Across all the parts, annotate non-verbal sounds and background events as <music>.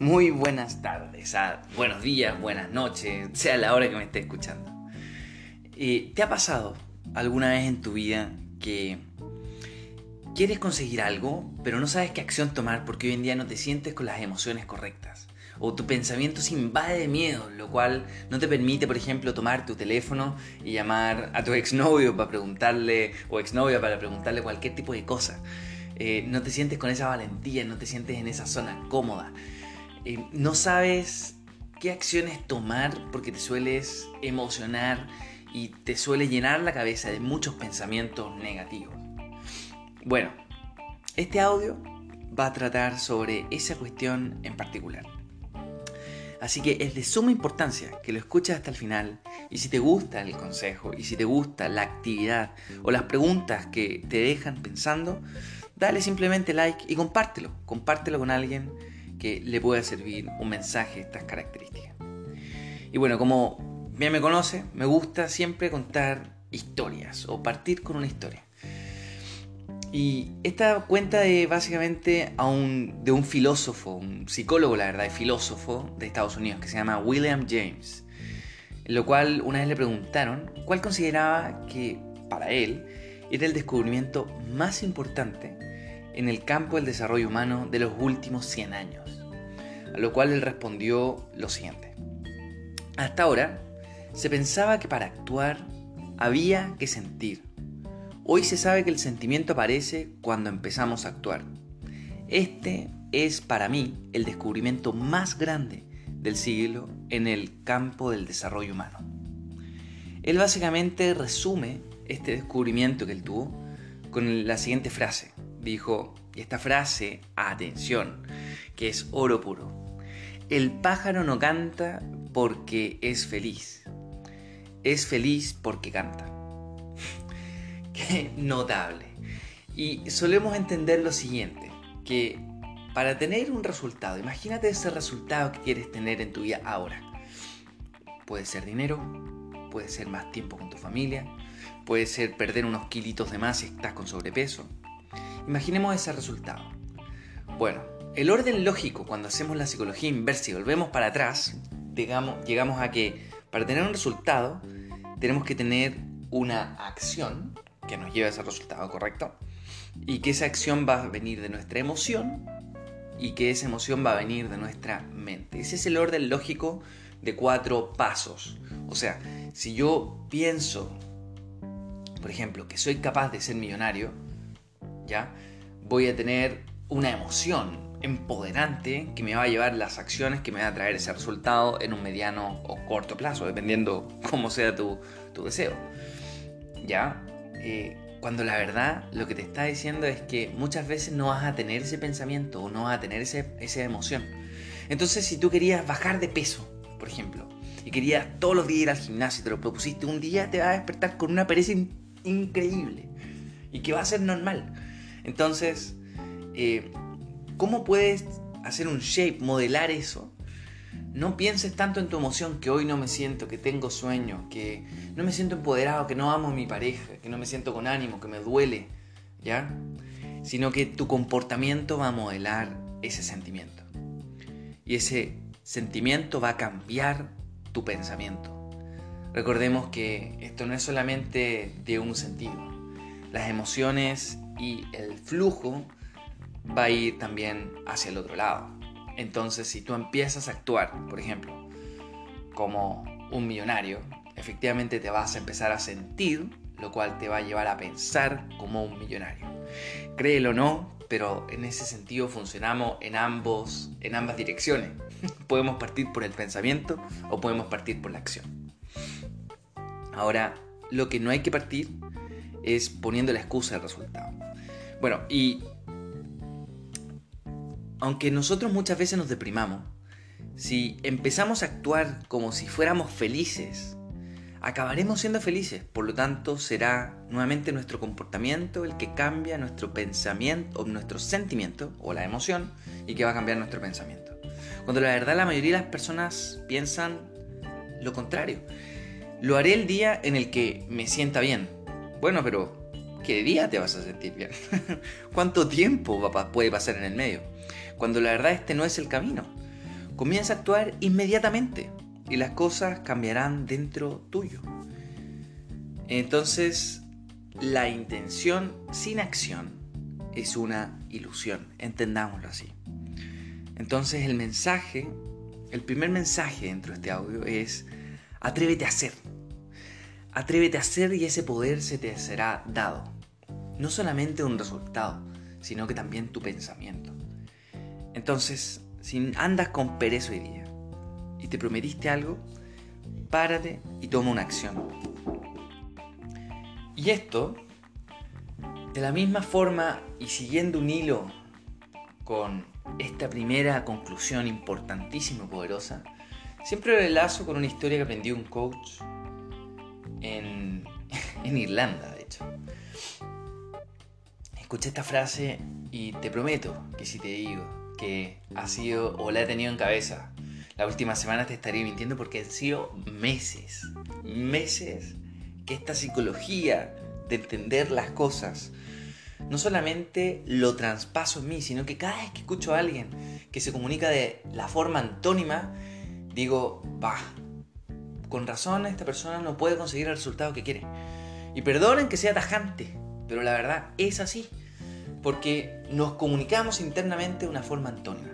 Muy buenas tardes, ah, buenos días, buenas noches, sea la hora que me esté escuchando. Eh, ¿Te ha pasado alguna vez en tu vida que quieres conseguir algo, pero no sabes qué acción tomar porque hoy en día no te sientes con las emociones correctas? O tu pensamiento se invade de miedo, lo cual no te permite, por ejemplo, tomar tu teléfono y llamar a tu <laughs> exnovio para preguntarle, o exnovia para preguntarle cualquier tipo de cosa. Eh, no te sientes con esa valentía, no te sientes en esa zona cómoda. Eh, no sabes qué acciones tomar porque te sueles emocionar y te suele llenar la cabeza de muchos pensamientos negativos. Bueno, este audio va a tratar sobre esa cuestión en particular. Así que es de suma importancia que lo escuches hasta el final y si te gusta el consejo y si te gusta la actividad o las preguntas que te dejan pensando, dale simplemente like y compártelo. Compártelo con alguien que le pueda servir un mensaje de estas características. Y bueno, como bien me conoce, me gusta siempre contar historias o partir con una historia. Y esta cuenta de básicamente a un, de un filósofo, un psicólogo, la verdad, filósofo de Estados Unidos, que se llama William James. En lo cual una vez le preguntaron cuál consideraba que para él era el descubrimiento más importante en el campo del desarrollo humano de los últimos 100 años. A lo cual él respondió lo siguiente. Hasta ahora se pensaba que para actuar había que sentir. Hoy se sabe que el sentimiento aparece cuando empezamos a actuar. Este es para mí el descubrimiento más grande del siglo en el campo del desarrollo humano. Él básicamente resume este descubrimiento que él tuvo con la siguiente frase dijo, esta frase, atención, que es oro puro. El pájaro no canta porque es feliz. Es feliz porque canta. <laughs> Qué notable. Y solemos entender lo siguiente, que para tener un resultado, imagínate ese resultado que quieres tener en tu vida ahora. Puede ser dinero, puede ser más tiempo con tu familia, puede ser perder unos kilitos de más si estás con sobrepeso, Imaginemos ese resultado. Bueno, el orden lógico cuando hacemos la psicología inversa y volvemos para atrás, llegamos a que para tener un resultado tenemos que tener una acción que nos lleve a ese resultado, ¿correcto? Y que esa acción va a venir de nuestra emoción y que esa emoción va a venir de nuestra mente. Ese es el orden lógico de cuatro pasos. O sea, si yo pienso, por ejemplo, que soy capaz de ser millonario, ¿ya? Voy a tener una emoción empoderante que me va a llevar las acciones que me van a traer ese resultado en un mediano o corto plazo, dependiendo <laughs> cómo sea tu, deseo. ¿Ya? Eh, cuando la verdad lo que te está diciendo es que muchas veces no vas a tener ese pensamiento o no vas a tener esa emoción. Entonces, si tú querías bajar de peso, por ejemplo, y querías todos los días ir al gimnasio y te lo propusiste, un día te vas a despertar con una pereza increíble y que va a ser normal. Entonces, eh, ¿cómo puedes hacer un shape, modelar eso? No pienses tanto en tu emoción, que hoy no me siento, que tengo sueño, que no me siento empoderado, que no amo a mi pareja, que no me siento con ánimo, que me duele, ¿ya? Sino que tu comportamiento va a modelar ese sentimiento. Y ese sentimiento va a cambiar tu pensamiento. Recordemos que esto no es solamente de un sentido. Las emociones y el flujo va a ir también hacia el otro lado. Entonces, si tú empiezas a actuar, por ejemplo, como un millonario, efectivamente te vas a empezar a sentir, lo cual te va a llevar a pensar como un millonario. Créelo o no, pero en ese sentido funcionamos en ambos en ambas direcciones. <laughs> podemos partir por el pensamiento o podemos partir por la acción. Ahora, lo que no hay que partir es poniendo la excusa del resultado. Bueno, y aunque nosotros muchas veces nos deprimamos, si empezamos a actuar como si fuéramos felices, acabaremos siendo felices. Por lo tanto, será nuevamente nuestro comportamiento el que cambia nuestro pensamiento o nuestro sentimiento o la emoción y que va a cambiar nuestro pensamiento. Cuando la verdad la mayoría de las personas piensan lo contrario. Lo haré el día en el que me sienta bien. Bueno, pero ¿qué día te vas a sentir bien? <laughs> ¿Cuánto tiempo puede pasar en el medio? Cuando la verdad este no es el camino. comienza a actuar inmediatamente y las cosas cambiarán dentro tuyo. Entonces, la intención sin acción es una ilusión, entendámoslo así. Entonces el mensaje, el primer mensaje dentro de este audio es atrévete a hacer. Atrévete a hacer y ese poder se te será dado. No solamente un resultado, sino que también tu pensamiento. Entonces, si andas con pereza hoy día y te prometiste algo, párate y toma una acción. Y esto, de la misma forma y siguiendo un hilo con esta primera conclusión importantísima y poderosa, siempre lo con una historia que aprendió un coach en, <laughs> Irlanda. Escuché esta frase y te prometo que si te digo que ha sido o la he tenido en cabeza la última semana te estaría mintiendo porque han sido meses, meses que esta psicología de entender las cosas no solamente lo traspaso en mí, sino que cada vez que escucho a alguien que se comunica de la forma antónima, digo, va, con razón esta persona no puede conseguir el resultado que quiere. Y perdonen que sea tajante, pero la verdad es así, porque nos comunicamos internamente de una forma antónima.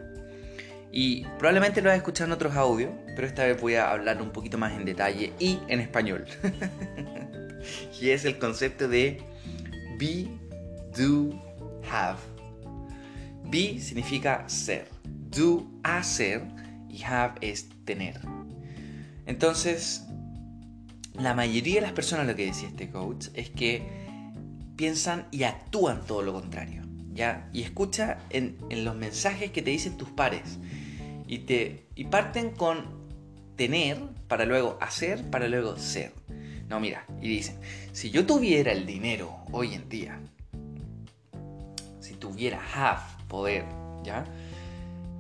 Y probablemente lo has escuchado en otros audios, pero esta vez voy a hablar un poquito más en detalle y en español. <laughs> y es el concepto de be, do, have. Be significa ser, do, hacer y have es tener. Entonces, la mayoría de las personas, lo que decía este coach, es que piensan y actúan todo lo contrario. ¿ya? Y escucha en, los mensajes que te dicen tus pares. Y, te, y parten con tener para luego hacer, para luego ser. No, mira, y dicen, si yo tuviera el dinero hoy en día, si tuviera have, poder, ¿ya?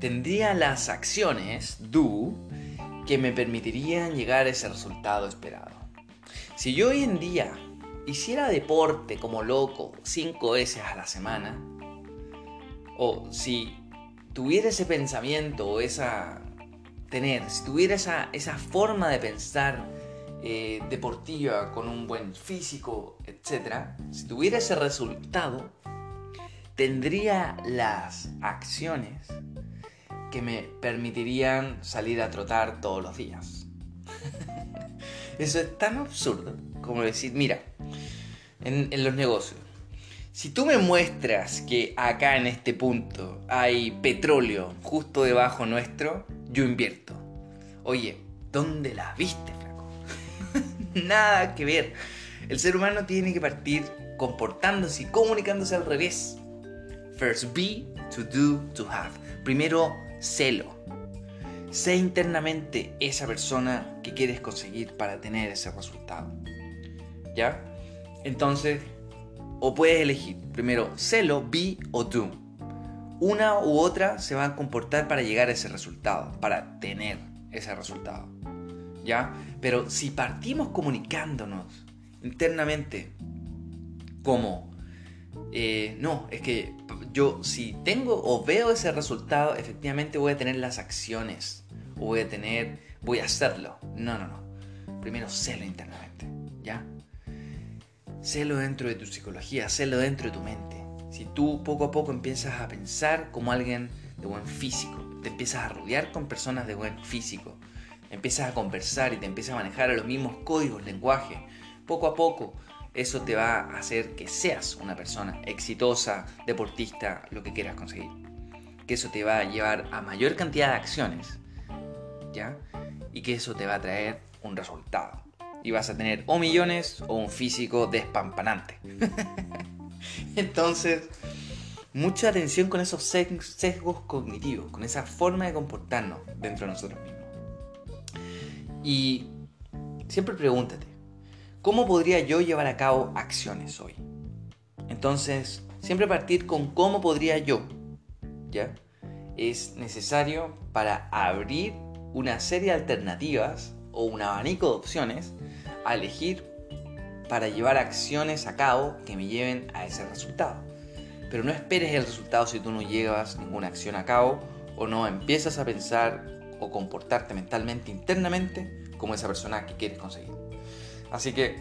Tendría las acciones, do, que me permitirían llegar a ese resultado esperado. Si yo hoy en día hiciera deporte como loco cinco veces a la semana, o si tuviera ese pensamiento o esa tener, si tuviera esa, esa forma de pensar eh, deportiva, con un buen físico, etc., si tuviera ese resultado, tendría las acciones que me permitirían salir a trotar todos los días. <laughs> Eso es tan absurdo como decir, mira, en, en los negocios, si tú me muestras que acá en este punto hay petróleo justo debajo nuestro, yo invierto. Oye, ¿dónde la viste? <laughs> Nada que ver. El ser humano tiene que partir comportándose y comunicándose al revés. First be, to do, to have. Primero, celo. Sé internamente esa persona que quieres conseguir para tener ese resultado. ¿Ya? Entonces, o puedes elegir primero celo, be o do. Una u otra se van a comportar para llegar a ese resultado, para tener ese resultado. ¿ya? Pero si partimos comunicándonos internamente como, eh, no, es que yo si tengo o veo ese resultado, efectivamente voy a tener las acciones, o voy a tener, voy a hacerlo. No, no, no. Primero sélo internamente. Sélo dentro de tu psicología, sélo dentro de tu mente. Si tú poco a poco empiezas a pensar como alguien de buen físico, te empiezas a rodear con personas de buen físico, empiezas a conversar y te empiezas a manejar a los mismos códigos, lenguaje, poco a poco eso te va a hacer que seas una persona exitosa, deportista, lo que quieras conseguir. Que eso te va a llevar a mayor cantidad de acciones, ¿ya? Y que eso te va a traer un resultado. Y vas a tener o millones o un físico despampanante. <laughs> Entonces, mucha atención con esos sesgos cognitivos, con esa forma de comportarnos dentro de nosotros mismos. Y siempre pregúntate, ¿cómo podría yo llevar a cabo acciones hoy? Entonces, siempre partir con cómo podría yo, ¿ya? Es necesario para abrir una serie de alternativas o un abanico de opciones a elegir para llevar acciones a cabo que me lleven a ese resultado. Pero no esperes el resultado si tú no llevas ninguna acción a cabo o no empiezas a pensar o comportarte mentalmente internamente como esa persona que quieres conseguir. Así que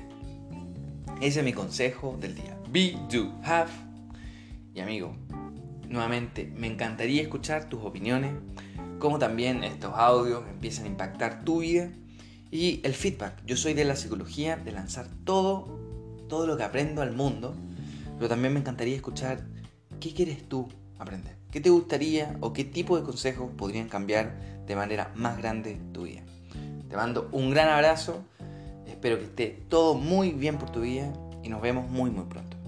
ese es mi consejo del día. Be, do, have. Y amigo, nuevamente me encantaría escuchar tus opiniones, cómo también estos audios empiezan a impactar tu vida y el feedback. Yo soy de la psicología, de lanzar todo, todo lo que aprendo al mundo, pero también me encantaría escuchar qué quieres tú aprender. ¿Qué te gustaría o qué tipo de consejos podrían cambiar de manera más grande tu vida? Te mando un gran abrazo, espero que esté todo muy bien por tu vida y nos vemos muy muy pronto.